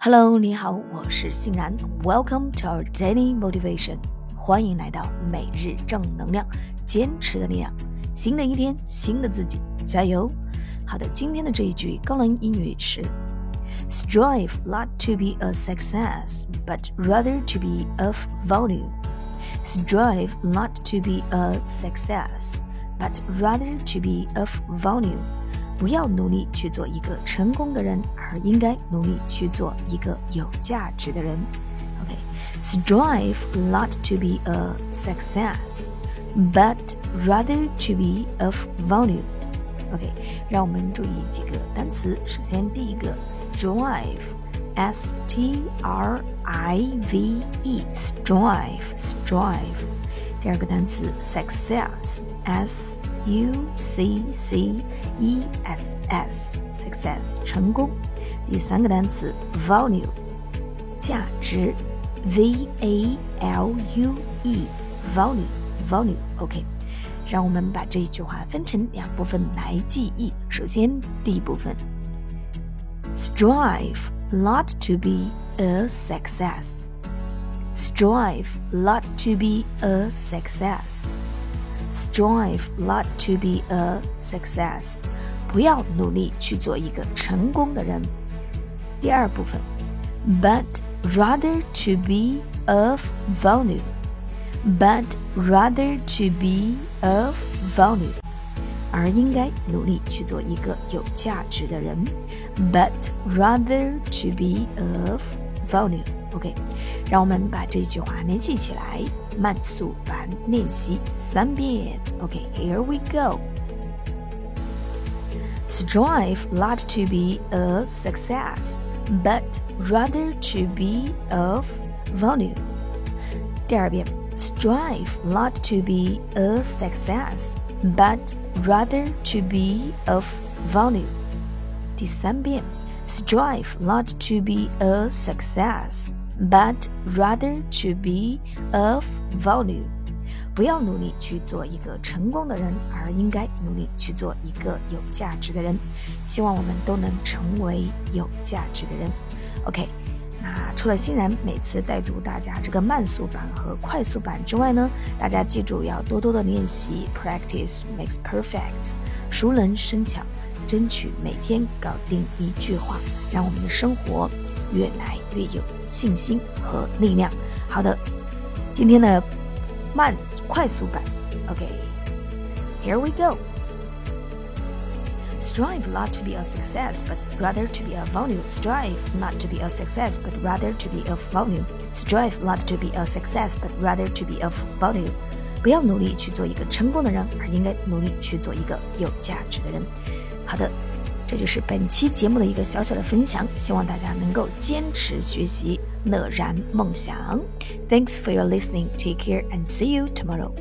Hello，你好，我是欣然。Welcome to our daily motivation，欢迎来到每日正能量，坚持的力量。新的一天，新的自己，加油！好的，今天的这一句高能英语是：Strive not to be a success, but rather to be of value. Strive not to be a success, but rather to be of value. 不要努力去做一个成功的人，而应该努力去做一个有价值的人。OK，strive not to be a success, but rather to be of value. OK，让我们注意几个单词。首先，第一个 strive，s t r i v e，strive，strive。第二个单词 success，s U C C E S S，success 成功。第三个单词 value 价值，V A L U E value value OK。让我们把这一句话分成两部分来记忆。首先，第一部分，strive not to be a success。strive not to be a success。 Strive not to be a success，不要努力去做一个成功的人。第二部分，but rather to be of value，but rather to be of value，而应该努力去做一个有价值的人。But rather to be of value。 OK，让我们把这句话联系起来，慢速版练习三遍。OK，here、okay, we go. Strive not to be a success, but rather to be of value. 第二遍，Strive not to be a success, but rather to be of value. 第三遍，Strive not to be a success But rather to be of value。不要努力去做一个成功的人，而应该努力去做一个有价值的人。希望我们都能成为有价值的人。OK，那除了欣然每次带读大家这个慢速版和快速版之外呢，大家记住要多多的练习，practice makes perfect，熟能生巧，争取每天搞定一句话，让我们的生活。越来越有信心和力量。好的，今天的慢快速版，OK，Here、okay. we go。Strive not to be a success, but rather to be a value. Strive not to be a success, but rather to be of value. Strive not to be a success, but rather to be of value. 不要努力去做一个成功的人，而应该努力去做一个有价值的人。好的。 这就是本期节目的一个小小的分享，希望大家能够坚持学习，乐然梦想。Thanks for your listening. Take care and see you tomorrow.